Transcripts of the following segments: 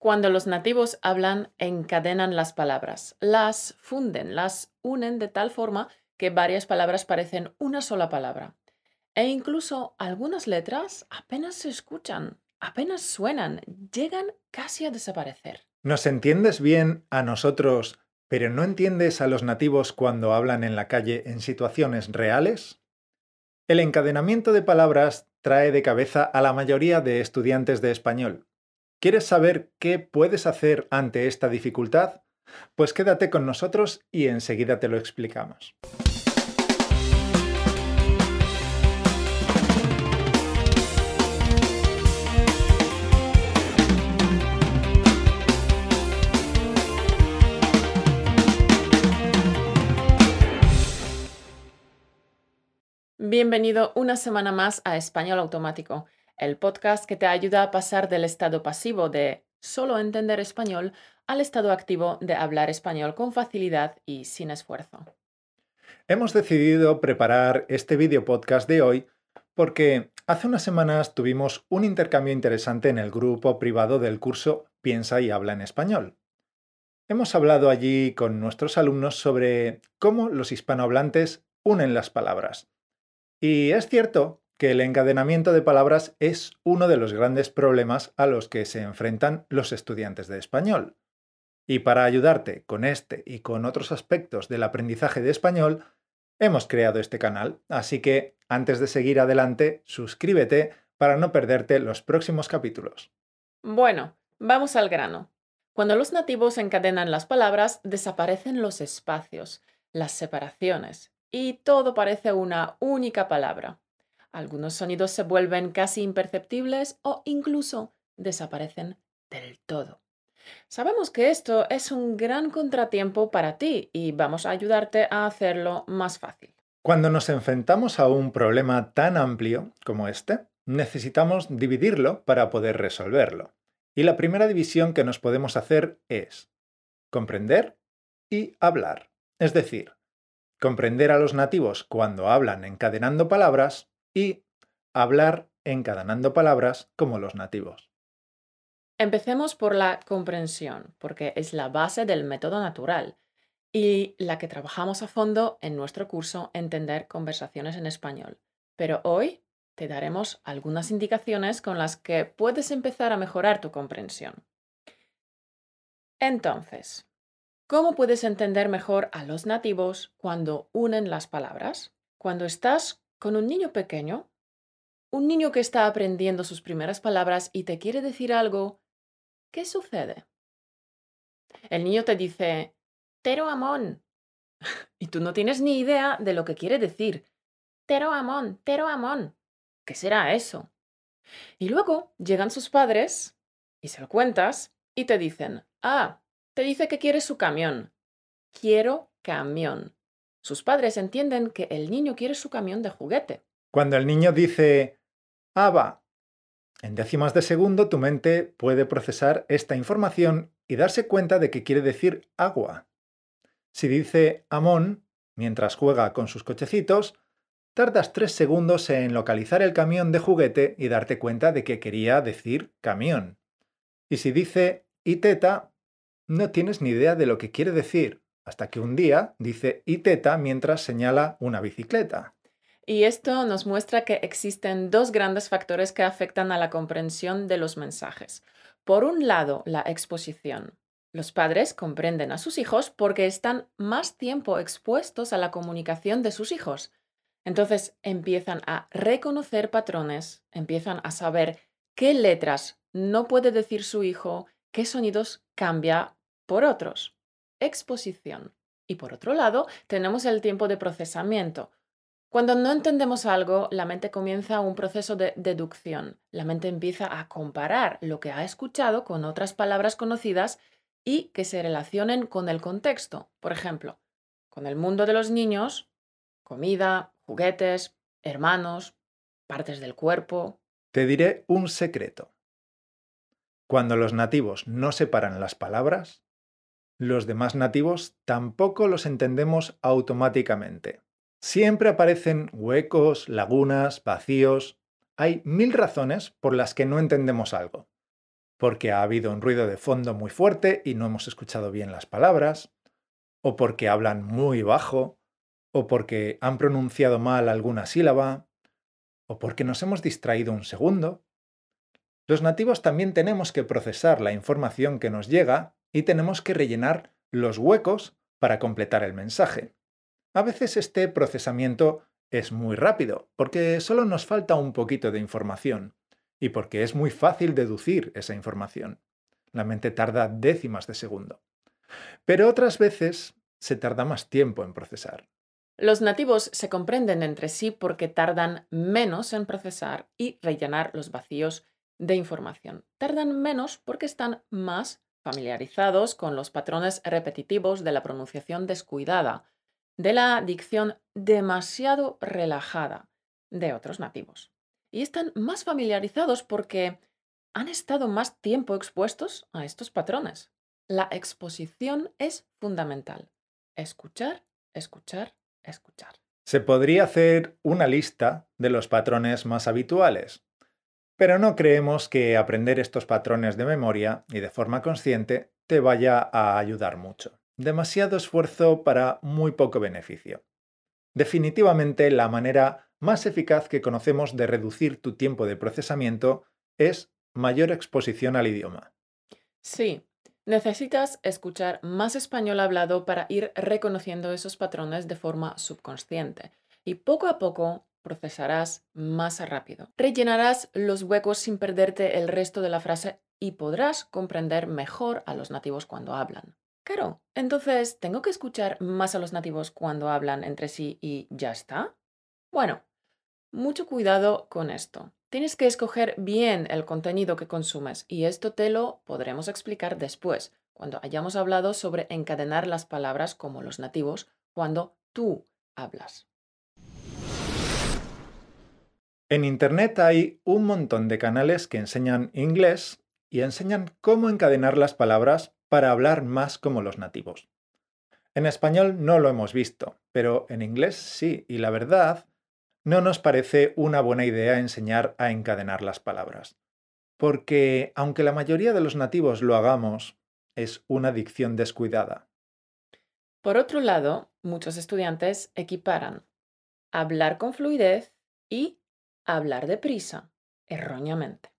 Cuando los nativos hablan, encadenan las palabras, las funden, las unen de tal forma que varias palabras parecen una sola palabra. E incluso algunas letras apenas se escuchan, apenas suenan, llegan casi a desaparecer. ¿Nos entiendes bien a nosotros, pero no entiendes a los nativos cuando hablan en la calle en situaciones reales? El encadenamiento de palabras trae de cabeza a la mayoría de estudiantes de español. ¿Quieres saber qué puedes hacer ante esta dificultad? Pues quédate con nosotros y enseguida te lo explicamos. Bienvenido una semana más a Español Automático el podcast que te ayuda a pasar del estado pasivo de solo entender español al estado activo de hablar español con facilidad y sin esfuerzo. Hemos decidido preparar este video podcast de hoy porque hace unas semanas tuvimos un intercambio interesante en el grupo privado del curso Piensa y habla en español. Hemos hablado allí con nuestros alumnos sobre cómo los hispanohablantes unen las palabras. Y es cierto que el encadenamiento de palabras es uno de los grandes problemas a los que se enfrentan los estudiantes de español. Y para ayudarte con este y con otros aspectos del aprendizaje de español, hemos creado este canal, así que antes de seguir adelante, suscríbete para no perderte los próximos capítulos. Bueno, vamos al grano. Cuando los nativos encadenan las palabras, desaparecen los espacios, las separaciones, y todo parece una única palabra. Algunos sonidos se vuelven casi imperceptibles o incluso desaparecen del todo. Sabemos que esto es un gran contratiempo para ti y vamos a ayudarte a hacerlo más fácil. Cuando nos enfrentamos a un problema tan amplio como este, necesitamos dividirlo para poder resolverlo. Y la primera división que nos podemos hacer es comprender y hablar. Es decir, comprender a los nativos cuando hablan encadenando palabras y hablar encadenando palabras como los nativos. Empecemos por la comprensión, porque es la base del método natural y la que trabajamos a fondo en nuestro curso Entender conversaciones en español. Pero hoy te daremos algunas indicaciones con las que puedes empezar a mejorar tu comprensión. Entonces, ¿cómo puedes entender mejor a los nativos cuando unen las palabras? Cuando estás con un niño pequeño, un niño que está aprendiendo sus primeras palabras y te quiere decir algo, ¿qué sucede? El niño te dice, Tero amón. Y tú no tienes ni idea de lo que quiere decir. Tero amón, tero amón. ¿Qué será eso? Y luego llegan sus padres y se lo cuentas y te dicen, ah, te dice que quiere su camión. Quiero camión. Sus padres entienden que el niño quiere su camión de juguete. Cuando el niño dice Aba, en décimas de segundo tu mente puede procesar esta información y darse cuenta de que quiere decir agua. Si dice Amón, mientras juega con sus cochecitos, tardas tres segundos en localizar el camión de juguete y darte cuenta de que quería decir camión. Y si dice Iteta, no tienes ni idea de lo que quiere decir, hasta que un día dice Iteta mientras señala una bicicleta. Y esto nos muestra que existen dos grandes factores que afectan a la comprensión de los mensajes. Por un lado, la exposición. Los padres comprenden a sus hijos porque están más tiempo expuestos a la comunicación de sus hijos. Entonces empiezan a reconocer patrones, empiezan a saber qué letras no puede decir su hijo, qué sonidos cambia por otros exposición. Y por otro lado, tenemos el tiempo de procesamiento. Cuando no entendemos algo, la mente comienza un proceso de deducción. La mente empieza a comparar lo que ha escuchado con otras palabras conocidas y que se relacionen con el contexto. Por ejemplo, con el mundo de los niños, comida, juguetes, hermanos, partes del cuerpo. Te diré un secreto. Cuando los nativos no separan las palabras, los demás nativos tampoco los entendemos automáticamente. Siempre aparecen huecos, lagunas, vacíos. Hay mil razones por las que no entendemos algo. porque ha habido un ruido de fondo muy fuerte y no hemos escuchado bien las palabras, o porque hablan muy bajo, o porque han pronunciado mal alguna sílaba, o porque nos hemos distraído un segundo. Los nativos también tenemos que procesar la información que nos llega y tenemos que rellenar los huecos para completar el mensaje. A veces este procesamiento es muy rápido, porque solo nos falta un poquito de información, y porque es muy fácil deducir esa información. La mente tarda décimas de segundo. Pero otras veces se tarda más tiempo en procesar. Los nativos se comprenden entre sí porque tardan menos en procesar y rellenar los vacíos de información. Tardan menos porque están más familiarizados con los patrones repetitivos de la pronunciación descuidada, de la dicción demasiado relajada de otros nativos y están más familiarizados porque han estado más tiempo expuestos a estos patrones. La exposición es fundamental. Escuchar, escuchar, escuchar. Se podría hacer una lista de los patrones más habituales, pero no creemos que aprender estos patrones de memoria y de forma consciente te vaya a ayudar mucho. Demasiado esfuerzo para muy poco beneficio. Definitivamente la manera más eficaz que conocemos de reducir tu tiempo de procesamiento es mayor exposición al idioma. Sí, necesitas escuchar más español hablado para ir reconociendo esos patrones de forma subconsciente y poco a poco procesarás más rápido. Rellenarás los huecos sin perderte el resto de la frase y podrás comprender mejor a los nativos cuando hablan. Claro, entonces, ¿tengo que escuchar más a los nativos cuando hablan entre sí y ya está? Bueno, mucho cuidado con esto. Tienes que escoger bien el contenido que consumes y esto te lo podremos explicar después, cuando hayamos hablado sobre encadenar las palabras como los nativos cuando tú hablas. En Internet hay un montón de canales que enseñan inglés y enseñan cómo encadenar las palabras para hablar más como los nativos. En español no lo hemos visto, pero en inglés sí, y la verdad no nos parece una buena idea enseñar a encadenar las palabras. Porque, aunque la mayoría de los nativos lo hagamos, es una dicción descuidada. Por otro lado, muchos estudiantes equiparan hablar con fluidez y hablar deprisa, erróneamente.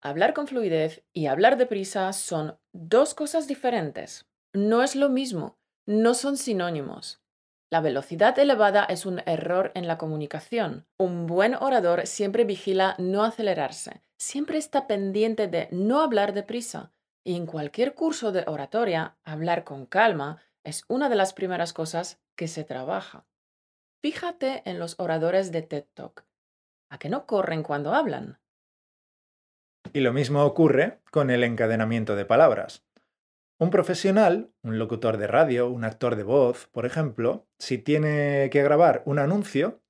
Hablar con fluidez y hablar deprisa son dos cosas diferentes. No es lo mismo, no son sinónimos. La velocidad elevada es un error en la comunicación. Un buen orador siempre vigila no acelerarse, siempre está pendiente de no hablar deprisa. Y en cualquier curso de oratoria, hablar con calma es una de las primeras cosas que se trabaja. Fíjate en los oradores de TED Talk. ¿A que no corren cuando hablan? Y lo mismo ocurre con el encadenamiento de palabras. Un profesional, un locutor de radio, un actor de voz, por ejemplo, si tiene que grabar un anuncio,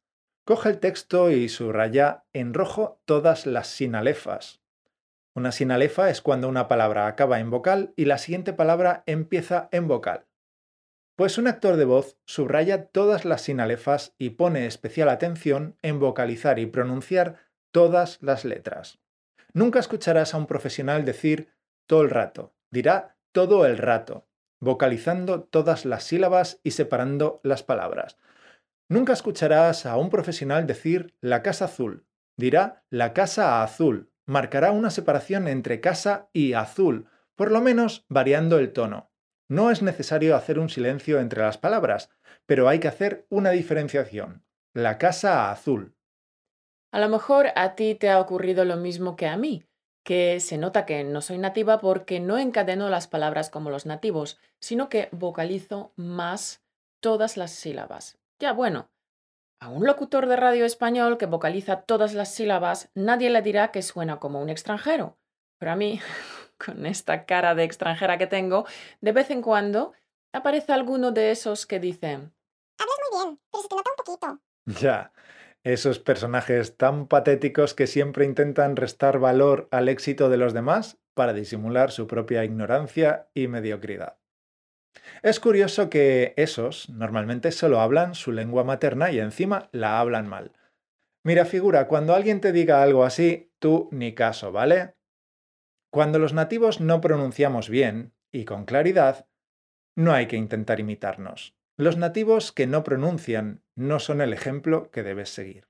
coge el texto y subraya en rojo todas las sinalefas. Una sinalefa es cuando una palabra acaba en vocal y la siguiente palabra empieza en vocal. Pues un actor de voz subraya todas las sinalefas y pone especial atención en vocalizar y pronunciar todas las letras. Nunca escucharás a un profesional decir todo el rato, dirá todo el rato, vocalizando todas las sílabas y separando las palabras. Nunca escucharás a un profesional decir la casa azul. Dirá la casa azul. Marcará una separación entre casa y azul, por lo menos variando el tono. No es necesario hacer un silencio entre las palabras, pero hay que hacer una diferenciación. La casa azul. A lo mejor a ti te ha ocurrido lo mismo que a mí que se nota que no soy nativa porque no encadeno las palabras como los nativos, sino que vocalizo más todas las sílabas. Ya bueno, a un locutor de radio español que vocaliza todas las sílabas, nadie le dirá que suena como un extranjero. Pero a mí, con esta cara de extranjera que tengo, de vez en cuando aparece alguno de esos que dicen... Hablas muy bien, pero se te nota un poquito. Ya, esos personajes tan patéticos que siempre intentan restar valor al éxito de los demás para disimular su propia ignorancia y mediocridad. Es curioso que esos normalmente solo hablan su lengua materna y encima la hablan mal. Mira, figura, cuando alguien te diga algo así, tú ni caso, ¿vale? Cuando los nativos no pronunciamos bien y con claridad, no hay que intentar imitarnos. Los nativos que no pronuncian no son el ejemplo que debes seguir.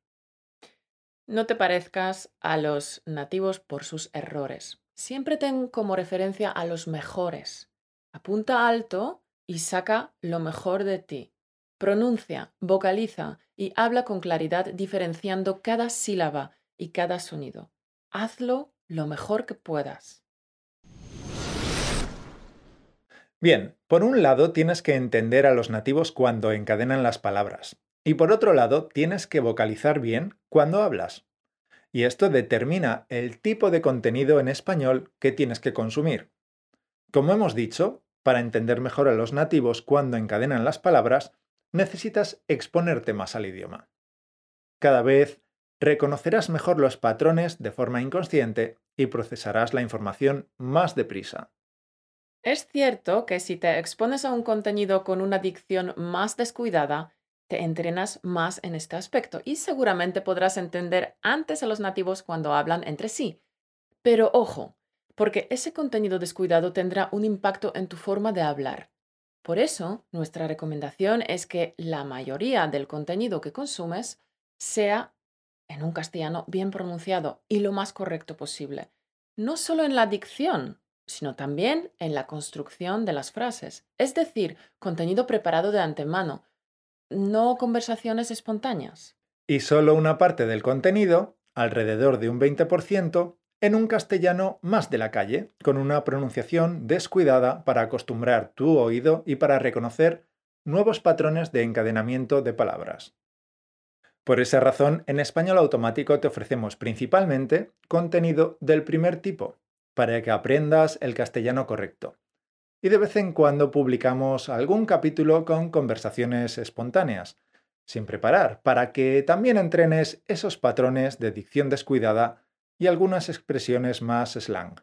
No te parezcas a los nativos por sus errores. Siempre ten como referencia a los mejores. Apunta alto y saca lo mejor de ti. Pronuncia, vocaliza y habla con claridad diferenciando cada sílaba y cada sonido. Hazlo lo mejor que puedas. Bien, por un lado tienes que entender a los nativos cuando encadenan las palabras y por otro lado tienes que vocalizar bien cuando hablas. Y esto determina el tipo de contenido en español que tienes que consumir. Como hemos dicho, para entender mejor a los nativos cuando encadenan las palabras, necesitas exponerte más al idioma. Cada vez reconocerás mejor los patrones de forma inconsciente y procesarás la información más deprisa. Es cierto que si te expones a un contenido con una dicción más descuidada, te entrenas más en este aspecto y seguramente podrás entender antes a los nativos cuando hablan entre sí. Pero ojo, porque ese contenido descuidado tendrá un impacto en tu forma de hablar. Por eso, nuestra recomendación es que la mayoría del contenido que consumes sea en un castellano bien pronunciado y lo más correcto posible. No solo en la dicción, sino también en la construcción de las frases. Es decir, contenido preparado de antemano, no conversaciones espontáneas. Y solo una parte del contenido, alrededor de un 20%, en un castellano más de la calle, con una pronunciación descuidada para acostumbrar tu oído y para reconocer nuevos patrones de encadenamiento de palabras. Por esa razón, en español automático te ofrecemos principalmente contenido del primer tipo, para que aprendas el castellano correcto. Y de vez en cuando publicamos algún capítulo con conversaciones espontáneas, sin preparar, para que también entrenes esos patrones de dicción descuidada y algunas expresiones más slang.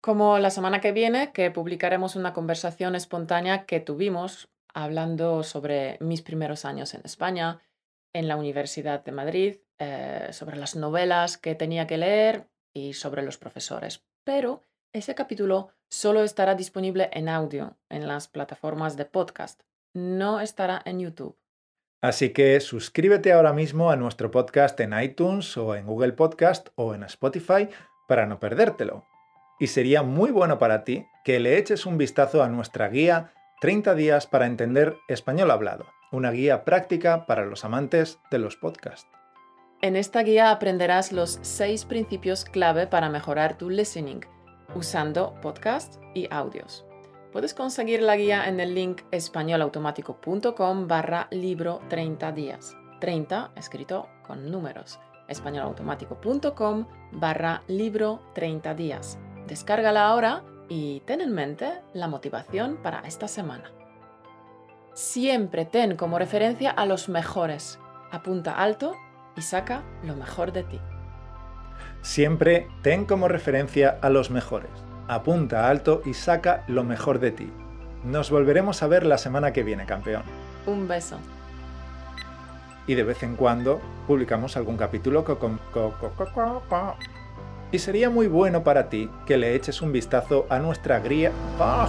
Como la semana que viene, que publicaremos una conversación espontánea que tuvimos hablando sobre mis primeros años en España, en la Universidad de Madrid, eh, sobre las novelas que tenía que leer y sobre los profesores. Pero ese capítulo solo estará disponible en audio en las plataformas de podcast, no estará en YouTube. Así que suscríbete ahora mismo a nuestro podcast en iTunes o en Google Podcast o en Spotify para no perdértelo. Y sería muy bueno para ti que le eches un vistazo a nuestra guía 30 días para entender español hablado, una guía práctica para los amantes de los podcasts. En esta guía aprenderás los seis principios clave para mejorar tu listening usando podcasts y audios. Puedes conseguir la guía en el link españolautomático.com barra libro 30 días. 30 escrito con números. españolautomático.com barra libro 30 días. Descárgala ahora y ten en mente la motivación para esta semana. Siempre ten como referencia a los mejores. Apunta alto y saca lo mejor de ti. Siempre ten como referencia a los mejores apunta alto y saca lo mejor de ti. Nos volveremos a ver la semana que viene, campeón. Un beso. Y de vez en cuando publicamos algún capítulo y sería muy bueno para ti que le eches un vistazo a nuestra guía. ¡Ah!